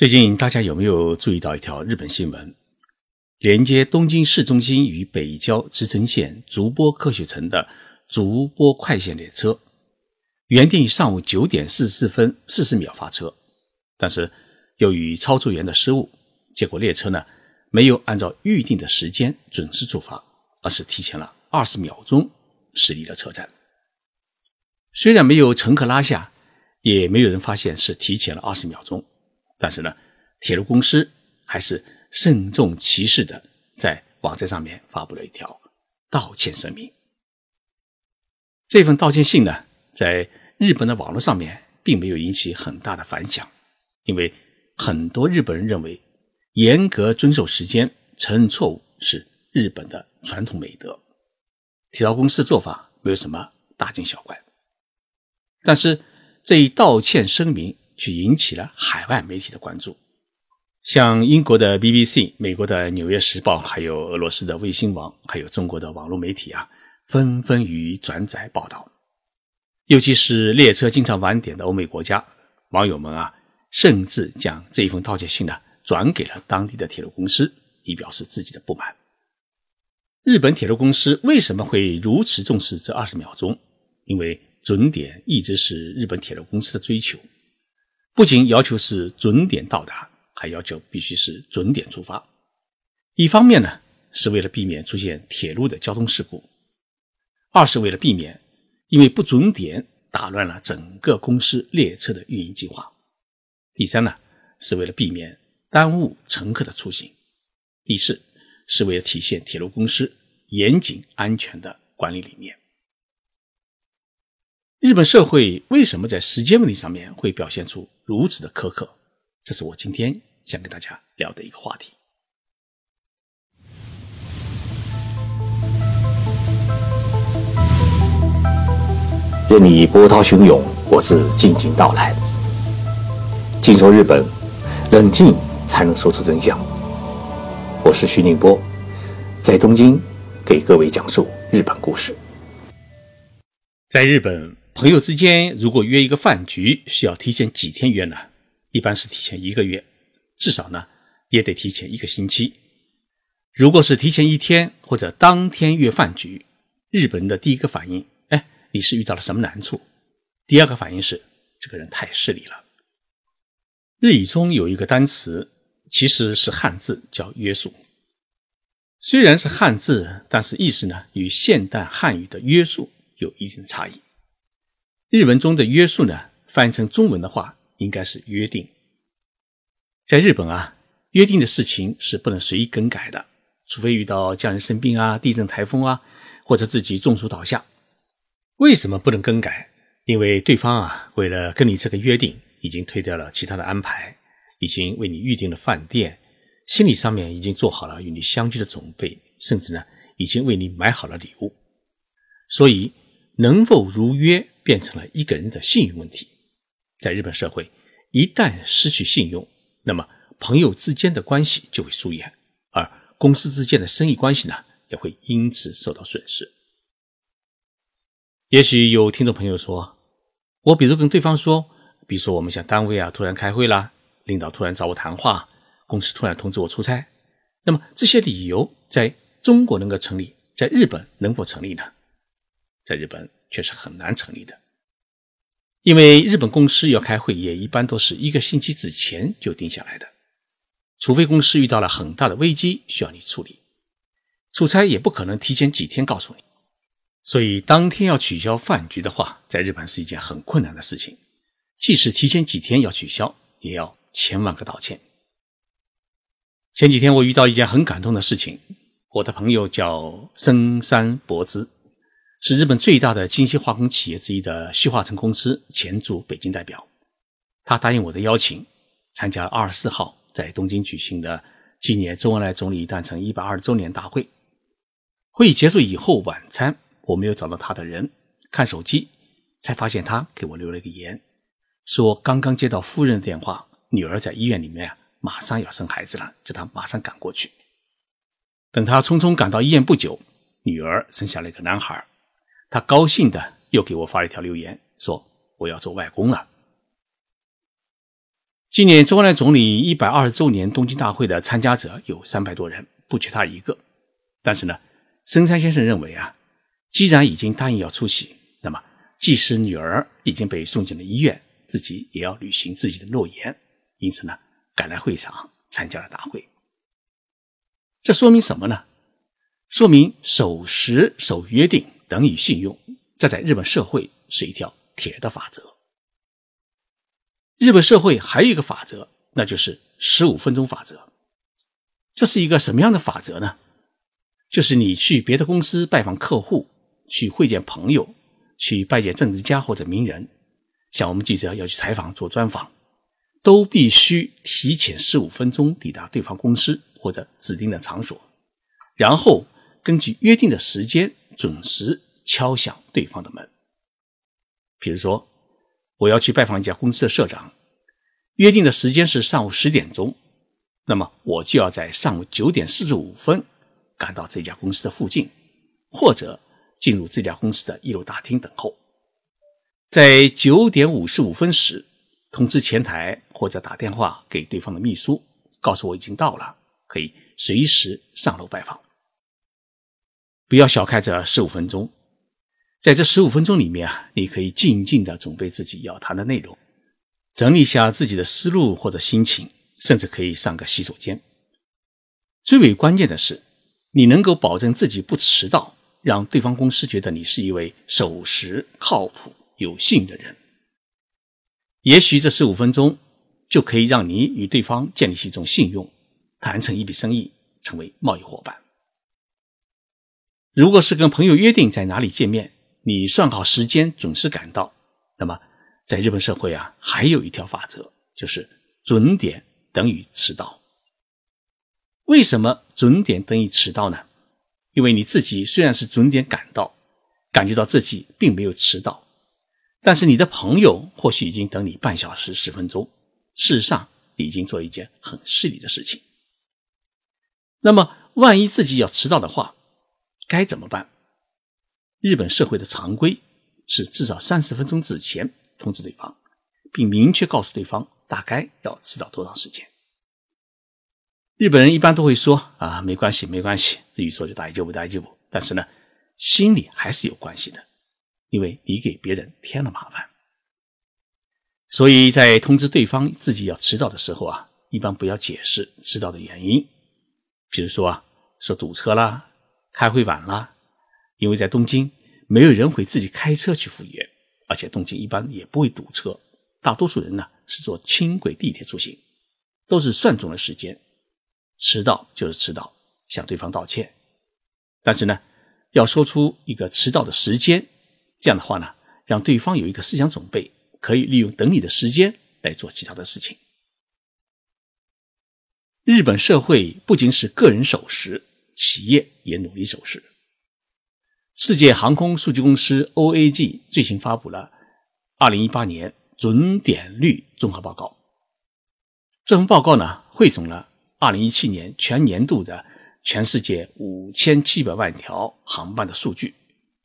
最近大家有没有注意到一条日本新闻？连接东京市中心与北郊直城线竹波科学城的竹波快线列车，原定上午九点四十四分四十秒发车，但是由于操作员的失误，结果列车呢没有按照预定的时间准时出发，而是提前了二十秒钟驶离了车站。虽然没有乘客拉下，也没有人发现是提前了二十秒钟。但是呢，铁路公司还是慎重其事的在网站上面发布了一条道歉声明。这份道歉信呢，在日本的网络上面并没有引起很大的反响，因为很多日本人认为，严格遵守时间、承认错误是日本的传统美德，铁道公司做法没有什么大惊小怪。但是这一道歉声明。却引起了海外媒体的关注，像英国的 BBC、美国的《纽约时报》，还有俄罗斯的卫星网，还有中国的网络媒体啊，纷纷予以转载报道。尤其是列车经常晚点的欧美国家，网友们啊，甚至将这一封道歉信呢转给了当地的铁路公司，以表示自己的不满。日本铁路公司为什么会如此重视这二十秒钟？因为准点一直是日本铁路公司的追求。不仅要求是准点到达，还要求必须是准点出发。一方面呢，是为了避免出现铁路的交通事故；二是为了避免因为不准点打乱了整个公司列车的运营计划；第三呢，是为了避免耽误乘客的出行；第四，是为了体现铁路公司严谨安全的管理理念。日本社会为什么在时间问题上面会表现出如此的苛刻？这是我今天想跟大家聊的一个话题。任你波涛汹涌，我自静静到来。静说日本，冷静才能说出真相。我是徐宁波，在东京给各位讲述日本故事。在日本。朋友之间如果约一个饭局，需要提前几天约呢？一般是提前一个月，至少呢也得提前一个星期。如果是提前一天或者当天约饭局，日本人的第一个反应，哎，你是遇到了什么难处？第二个反应是这个人太势利了。日语中有一个单词，其实是汉字，叫约束。虽然是汉字，但是意思呢与现代汉语的约束有一定差异。日文中的约束呢，翻译成中文的话，应该是约定。在日本啊，约定的事情是不能随意更改的，除非遇到家人生病啊、地震、台风啊，或者自己中暑倒下。为什么不能更改？因为对方啊，为了跟你这个约定，已经推掉了其他的安排，已经为你预定了饭店，心理上面已经做好了与你相聚的准备，甚至呢，已经为你买好了礼物。所以，能否如约？变成了一个人的信用问题。在日本社会，一旦失去信用，那么朋友之间的关系就会疏远，而公司之间的生意关系呢，也会因此受到损失。也许有听众朋友说，我比如跟对方说，比如说我们像单位啊突然开会啦，领导突然找我谈话，公司突然通知我出差，那么这些理由在中国能够成立，在日本能否成立呢？在日本。却是很难成立的，因为日本公司要开会，也一般都是一个星期之前就定下来的，除非公司遇到了很大的危机需要你处理，出差也不可能提前几天告诉你，所以当天要取消饭局的话，在日本是一件很困难的事情，即使提前几天要取消，也要千万个道歉。前几天我遇到一件很感动的事情，我的朋友叫深山博之。是日本最大的精细化工企业之一的细化成公司前驻北京代表，他答应我的邀请，参加二十四号在东京举行的纪念周恩来总理诞辰一百二十周年大会。会议结束以后，晚餐我没有找到他的人，看手机才发现他给我留了一个言，说刚刚接到夫人的电话，女儿在医院里面啊马上要生孩子了，叫他马上赶过去。等他匆匆赶到医院不久，女儿生下了一个男孩。他高兴的又给我发了一条留言，说我要做外公了。今年周恩来总理一百二十周年东京大会的参加者有三百多人，不缺他一个。但是呢，森山先生认为啊，既然已经答应要出席，那么即使女儿已经被送进了医院，自己也要履行自己的诺言。因此呢，赶来会场参加了大会。这说明什么呢？说明守时、守约定等于信用，这在日本社会是一条铁的法则。日本社会还有一个法则，那就是十五分钟法则。这是一个什么样的法则呢？就是你去别的公司拜访客户，去会见朋友，去拜见政治家或者名人，像我们记者要去采访做专访，都必须提前十五分钟抵达对方公司或者指定的场所，然后根据约定的时间准时敲响对方的门。比如说。我要去拜访一家公司的社长，约定的时间是上午十点钟，那么我就要在上午九点四十五分赶到这家公司的附近，或者进入这家公司的一楼大厅等候，在九点五十五分时通知前台或者打电话给对方的秘书，告诉我已经到了，可以随时上楼拜访。不要小看这十五分钟。在这十五分钟里面啊，你可以静静的准备自己要谈的内容，整理一下自己的思路或者心情，甚至可以上个洗手间。最为关键的是，你能够保证自己不迟到，让对方公司觉得你是一位守时、靠谱、有信的人。也许这十五分钟就可以让你与对方建立起一种信用，谈成一笔生意，成为贸易伙伴。如果是跟朋友约定在哪里见面，你算好时间，准时赶到。那么，在日本社会啊，还有一条法则，就是准点等于迟到。为什么准点等于迟到呢？因为你自己虽然是准点赶到，感觉到自己并没有迟到，但是你的朋友或许已经等你半小时、十分钟。事实上，已经做一件很失礼的事情。那么，万一自己要迟到的话，该怎么办？日本社会的常规是至少三十分钟之前通知对方，并明确告诉对方大概要迟到多长时间。日本人一般都会说：“啊，没关系，没关系。”至于说就大一就不大一步，但是呢，心里还是有关系的，因为你给别人添了麻烦。所以在通知对方自己要迟到的时候啊，一般不要解释迟到的原因，比如说啊，说堵车啦，开会晚了。因为在东京，没有人会自己开车去赴约，而且东京一般也不会堵车，大多数人呢是坐轻轨、地铁出行，都是算准了时间，迟到就是迟到，向对方道歉。但是呢，要说出一个迟到的时间，这样的话呢，让对方有一个思想准备，可以利用等你的时间来做其他的事情。日本社会不仅是个人守时，企业也努力守时。世界航空数据公司 OAG 最新发布了2018年准点率综合报告。这份报告呢，汇总了2017年全年度的全世界5700万条航班的数据，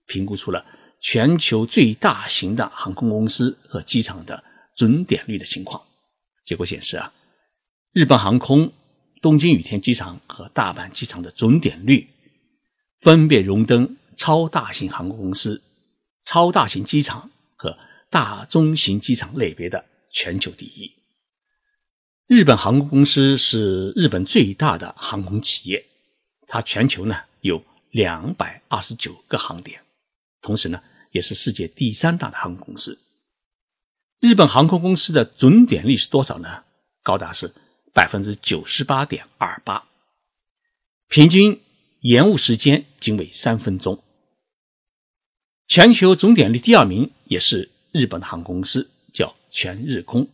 评估出了全球最大型的航空公司和机场的准点率的情况。结果显示啊，日本航空东京羽田机场和大阪机场的准点率分别荣登。超大型航空公司、超大型机场和大中型机场类别的全球第一。日本航空公司是日本最大的航空企业，它全球呢有两百二十九个航点，同时呢也是世界第三大的航空公司。日本航空公司的准点率是多少呢？高达是百分之九十八点二八，平均延误时间仅为三分钟。全球总点率第二名也是日本的航空公司，叫全日空。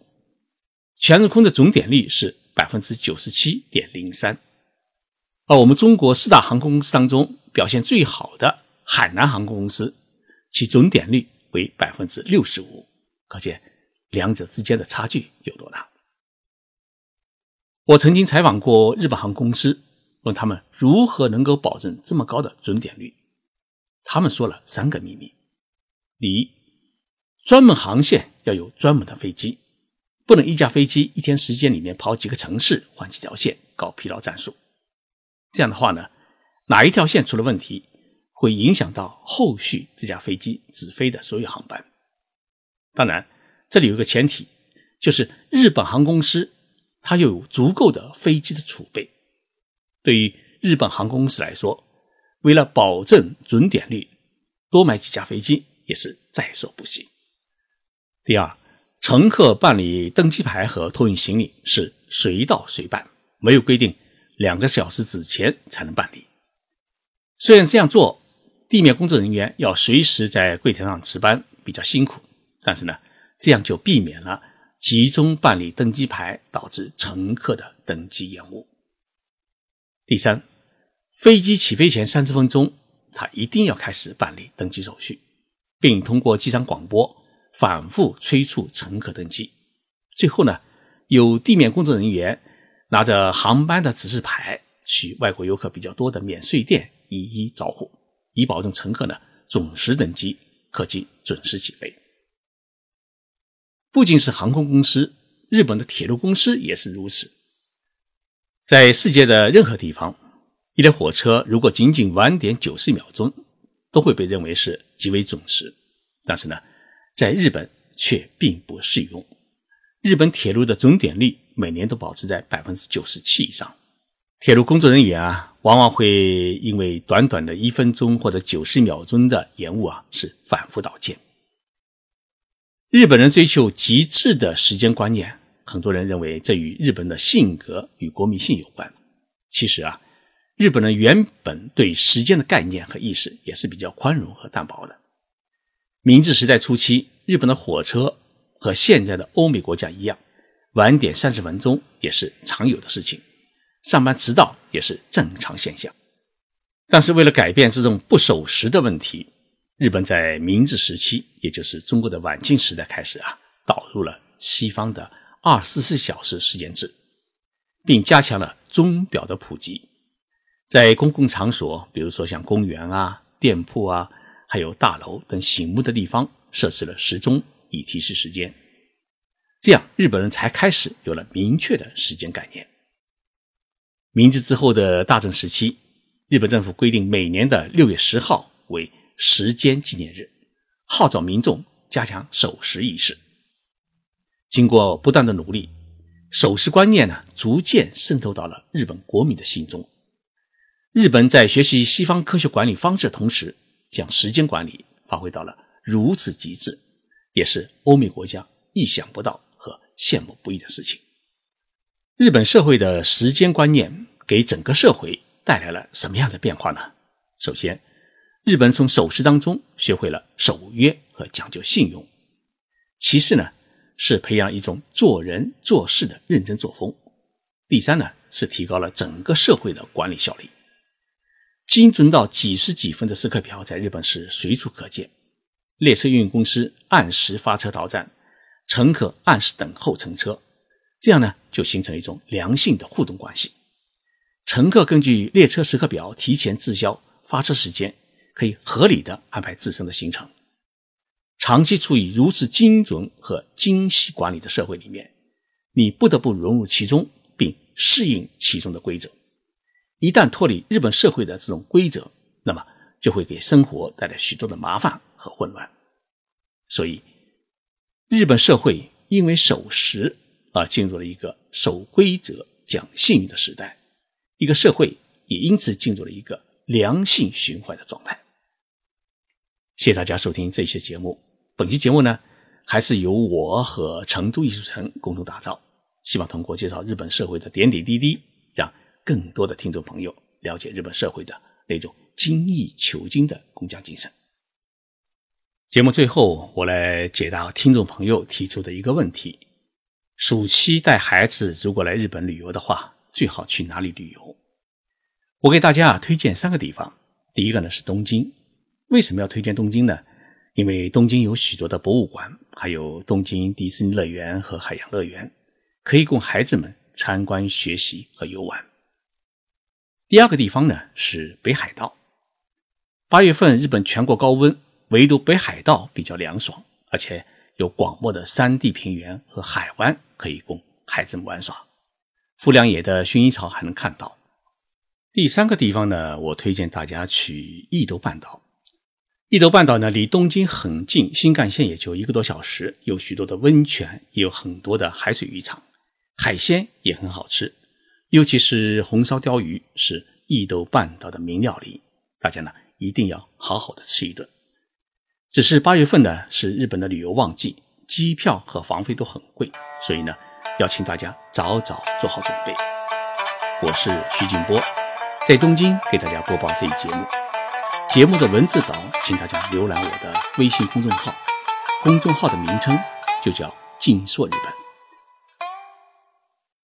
全日空的总点率是百分之九十七点零三。而我们中国四大航空公司当中表现最好的海南航空公司，其总点率为百分之六十五。可见两者之间的差距有多大？我曾经采访过日本航空公司，问他们如何能够保证这么高的准点率。他们说了三个秘密：第一，专门航线要有专门的飞机；不能一架飞机一天时间里面跑几个城市换几条线搞疲劳战术。这样的话呢，哪一条线出了问题，会影响到后续这架飞机直飞的所有航班。当然，这里有个前提，就是日本航空公司它又有足够的飞机的储备。对于日本航空公司来说，为了保证准点率，多买几架飞机也是在所不惜。第二，乘客办理登机牌和托运行李是随到随办，没有规定两个小时之前才能办理。虽然这样做，地面工作人员要随时在柜台上值班，比较辛苦，但是呢，这样就避免了集中办理登机牌导致乘客的登机延误。第三，飞机起飞前三十分钟，他一定要开始办理登机手续，并通过机场广播。反复催促乘客登机，最后呢，有地面工作人员拿着航班的指示牌去外国游客比较多的免税店一一招呼，以保证乘客呢准时登机，客机准时起飞。不仅是航空公司，日本的铁路公司也是如此。在世界的任何地方，一列火车如果仅仅晚点九十秒钟，都会被认为是极为准时。但是呢？在日本却并不适用。日本铁路的准点率每年都保持在百分之九十七以上。铁路工作人员啊，往往会因为短短的一分钟或者九十秒钟的延误啊，是反复道歉。日本人追求极致的时间观念，很多人认为这与日本的性格与国民性有关。其实啊，日本人原本对时间的概念和意识也是比较宽容和淡薄的。明治时代初期，日本的火车和现在的欧美国家一样，晚点三十分钟也是常有的事情，上班迟到也是正常现象。但是，为了改变这种不守时的问题，日本在明治时期，也就是中国的晚清时代开始啊，导入了西方的二十四小时时间制，并加强了钟表的普及，在公共场所，比如说像公园啊、店铺啊。还有大楼等醒目的地方设置了时钟，以提示时间。这样，日本人才开始有了明确的时间概念。明治之后的大正时期，日本政府规定每年的六月十号为时间纪念日，号召民众加强守时意识。经过不断的努力，守时观念呢逐渐渗透到了日本国民的心中。日本在学习西方科学管理方式的同时，将时间管理发挥到了如此极致，也是欧美国家意想不到和羡慕不已的事情。日本社会的时间观念给整个社会带来了什么样的变化呢？首先，日本从守时当中学会了守约和讲究信用；其次呢，是培养一种做人做事的认真作风；第三呢，是提高了整个社会的管理效率。精准到几十几分的时刻表在日本是随处可见，列车运营公司按时发车到站，乘客按时等候乘车，这样呢就形成一种良性的互动关系。乘客根据列车时刻表提前滞销发车时间，可以合理的安排自身的行程。长期处于如此精准和精细管理的社会里面，你不得不融入其中，并适应其中的规则。一旦脱离日本社会的这种规则，那么就会给生活带来许多的麻烦和混乱。所以，日本社会因为守时而进入了一个守规则、讲信誉的时代，一个社会也因此进入了一个良性循环的状态。谢谢大家收听这期节目。本期节目呢，还是由我和成都艺术城共同打造，希望通过介绍日本社会的点点滴滴。让更多的听众朋友了解日本社会的那种精益求精的工匠精神。节目最后，我来解答听众朋友提出的一个问题：暑期带孩子如果来日本旅游的话，最好去哪里旅游？我给大家推荐三个地方。第一个呢是东京。为什么要推荐东京呢？因为东京有许多的博物馆，还有东京迪士尼乐园和海洋乐园，可以供孩子们参观、学习和游玩。第二个地方呢是北海道。八月份日本全国高温，唯独北海道比较凉爽，而且有广袤的山地平原和海湾可以供孩子们玩耍。富良野的薰衣草还能看到。第三个地方呢，我推荐大家去伊豆半岛。伊豆半岛呢，离东京很近，新干线也就一个多小时，有许多的温泉，也有很多的海水浴场，海鲜也很好吃，尤其是红烧鲷鱼是伊豆半岛的名料理，大家呢一定要好好的吃一顿。只是八月份呢是日本的旅游旺季，机票和房费都很贵，所以呢要请大家早早做好准备。我是徐静波。在东京给大家播报这一节目，节目的文字稿，请大家浏览我的微信公众号，公众号的名称就叫“静说日本”。